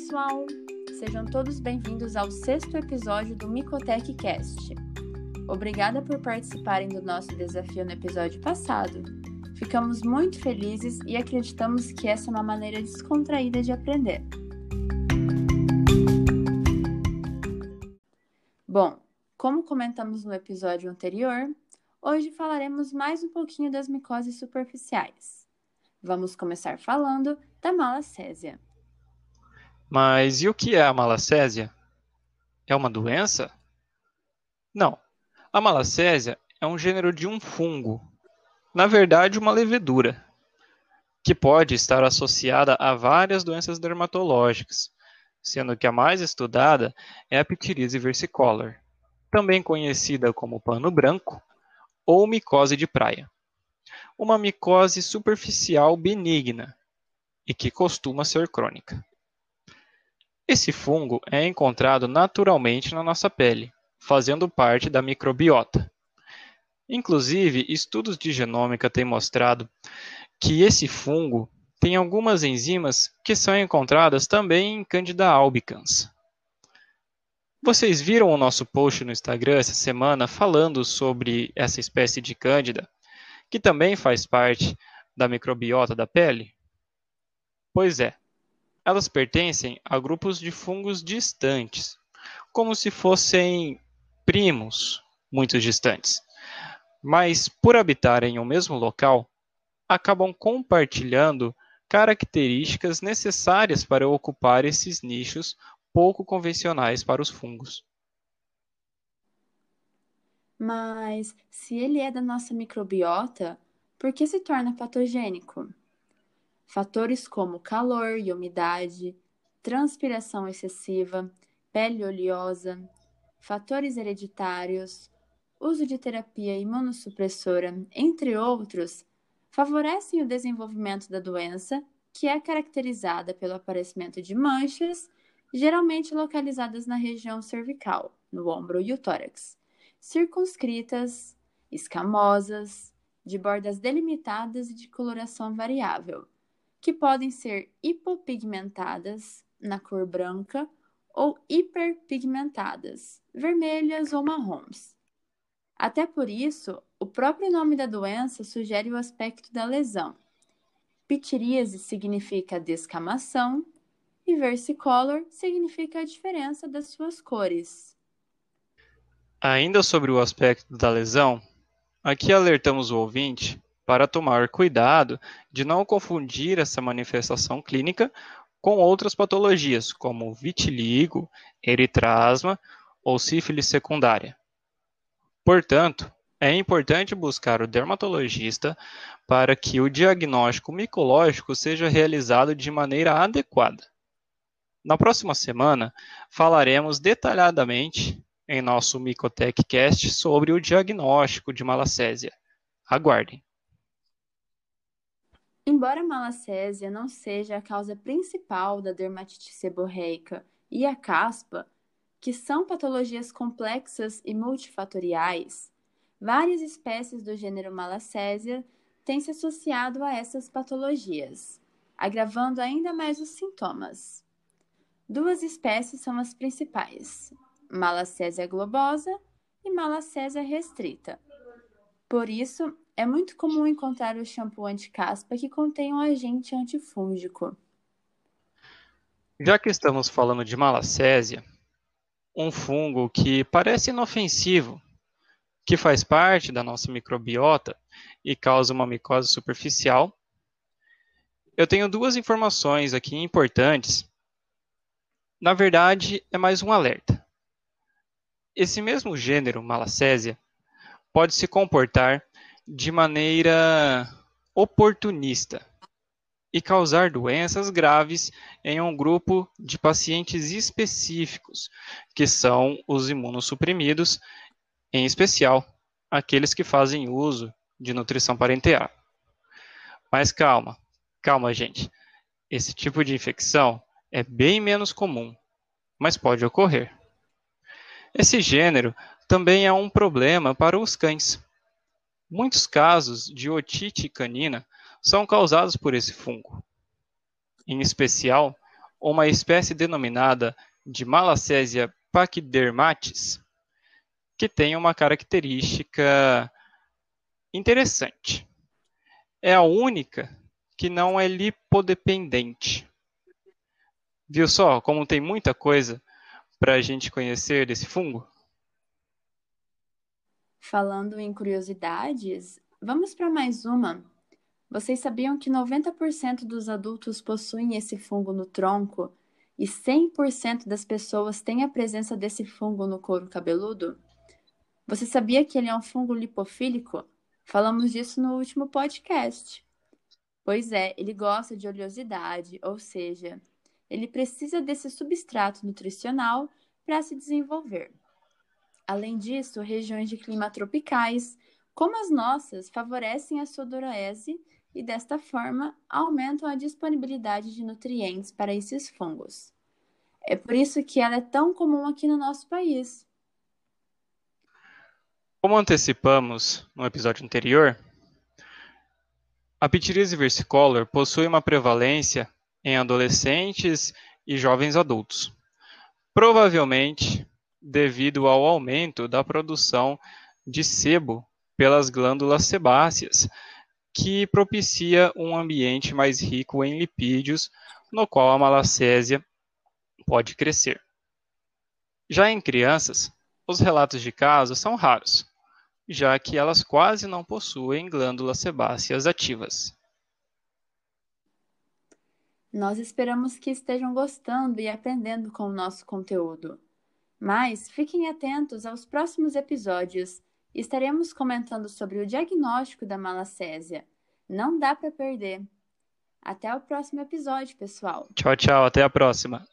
pessoal! Sejam todos bem-vindos ao sexto episódio do Micotech Cast. Obrigada por participarem do nosso desafio no episódio passado. Ficamos muito felizes e acreditamos que essa é uma maneira descontraída de aprender. Bom, como comentamos no episódio anterior, hoje falaremos mais um pouquinho das micoses superficiais. Vamos começar falando da malacésia. Mas e o que é a malacésia? É uma doença? Não. A malacésia é um gênero de um fungo, na verdade, uma levedura, que pode estar associada a várias doenças dermatológicas, sendo que a mais estudada é a ptiríase versicolor, também conhecida como pano branco ou micose de praia. Uma micose superficial benigna e que costuma ser crônica. Esse fungo é encontrado naturalmente na nossa pele, fazendo parte da microbiota. Inclusive, estudos de genômica têm mostrado que esse fungo tem algumas enzimas que são encontradas também em Candida albicans. Vocês viram o nosso post no Instagram essa semana falando sobre essa espécie de Cândida, que também faz parte da microbiota da pele? Pois é, elas pertencem a grupos de fungos distantes, como se fossem primos muito distantes. Mas, por habitarem o mesmo local, acabam compartilhando características necessárias para ocupar esses nichos pouco convencionais para os fungos. Mas, se ele é da nossa microbiota, por que se torna patogênico? Fatores como calor e umidade, transpiração excessiva, pele oleosa, fatores hereditários, uso de terapia imunossupressora, entre outros, favorecem o desenvolvimento da doença, que é caracterizada pelo aparecimento de manchas, geralmente localizadas na região cervical, no ombro e o tórax, circunscritas, escamosas, de bordas delimitadas e de coloração variável que podem ser hipopigmentadas, na cor branca, ou hiperpigmentadas, vermelhas ou marrons. Até por isso, o próprio nome da doença sugere o aspecto da lesão. Pitiríase significa descamação e versicolor significa a diferença das suas cores. Ainda sobre o aspecto da lesão, aqui alertamos o ouvinte para tomar cuidado de não confundir essa manifestação clínica com outras patologias, como vitiligo, eritrasma ou sífilis secundária. Portanto, é importante buscar o dermatologista para que o diagnóstico micológico seja realizado de maneira adequada. Na próxima semana, falaremos detalhadamente em nosso MicotechCast sobre o diagnóstico de malacésia. Aguardem! Embora a malacésia não seja a causa principal da dermatite seborreica e a caspa, que são patologias complexas e multifatoriais, várias espécies do gênero Malacésia têm se associado a essas patologias, agravando ainda mais os sintomas. Duas espécies são as principais: Malacésia globosa e Malacésia restrita. Por isso, é muito comum encontrar o shampoo anti-caspa que contém um agente antifúngico. Já que estamos falando de malacésia, um fungo que parece inofensivo, que faz parte da nossa microbiota e causa uma micose superficial, eu tenho duas informações aqui importantes. Na verdade, é mais um alerta. Esse mesmo gênero, malacésia, pode se comportar de maneira oportunista e causar doenças graves em um grupo de pacientes específicos, que são os imunossuprimidos, em especial aqueles que fazem uso de nutrição parenteral. Mas calma, calma, gente. Esse tipo de infecção é bem menos comum, mas pode ocorrer. Esse gênero também é um problema para os cães Muitos casos de otite canina são causados por esse fungo. Em especial, uma espécie denominada de Malassezia pachydermatis, que tem uma característica interessante. É a única que não é lipodependente. Viu só como tem muita coisa para a gente conhecer desse fungo? Falando em curiosidades, vamos para mais uma. Vocês sabiam que 90% dos adultos possuem esse fungo no tronco e 100% das pessoas têm a presença desse fungo no couro cabeludo? Você sabia que ele é um fungo lipofílico? Falamos disso no último podcast. Pois é, ele gosta de oleosidade, ou seja, ele precisa desse substrato nutricional para se desenvolver. Além disso, regiões de clima tropicais, como as nossas, favorecem a sudorese e, desta forma, aumentam a disponibilidade de nutrientes para esses fungos. É por isso que ela é tão comum aqui no nosso país. Como antecipamos no episódio anterior, a pitirise versicolor possui uma prevalência em adolescentes e jovens adultos, provavelmente devido ao aumento da produção de sebo pelas glândulas sebáceas, que propicia um ambiente mais rico em lipídios, no qual a malacésia pode crescer. Já em crianças, os relatos de casos são raros, já que elas quase não possuem glândulas sebáceas ativas. Nós esperamos que estejam gostando e aprendendo com o nosso conteúdo. Mas fiquem atentos aos próximos episódios. Estaremos comentando sobre o diagnóstico da malacésia. Não dá para perder. Até o próximo episódio, pessoal. Tchau, tchau. Até a próxima.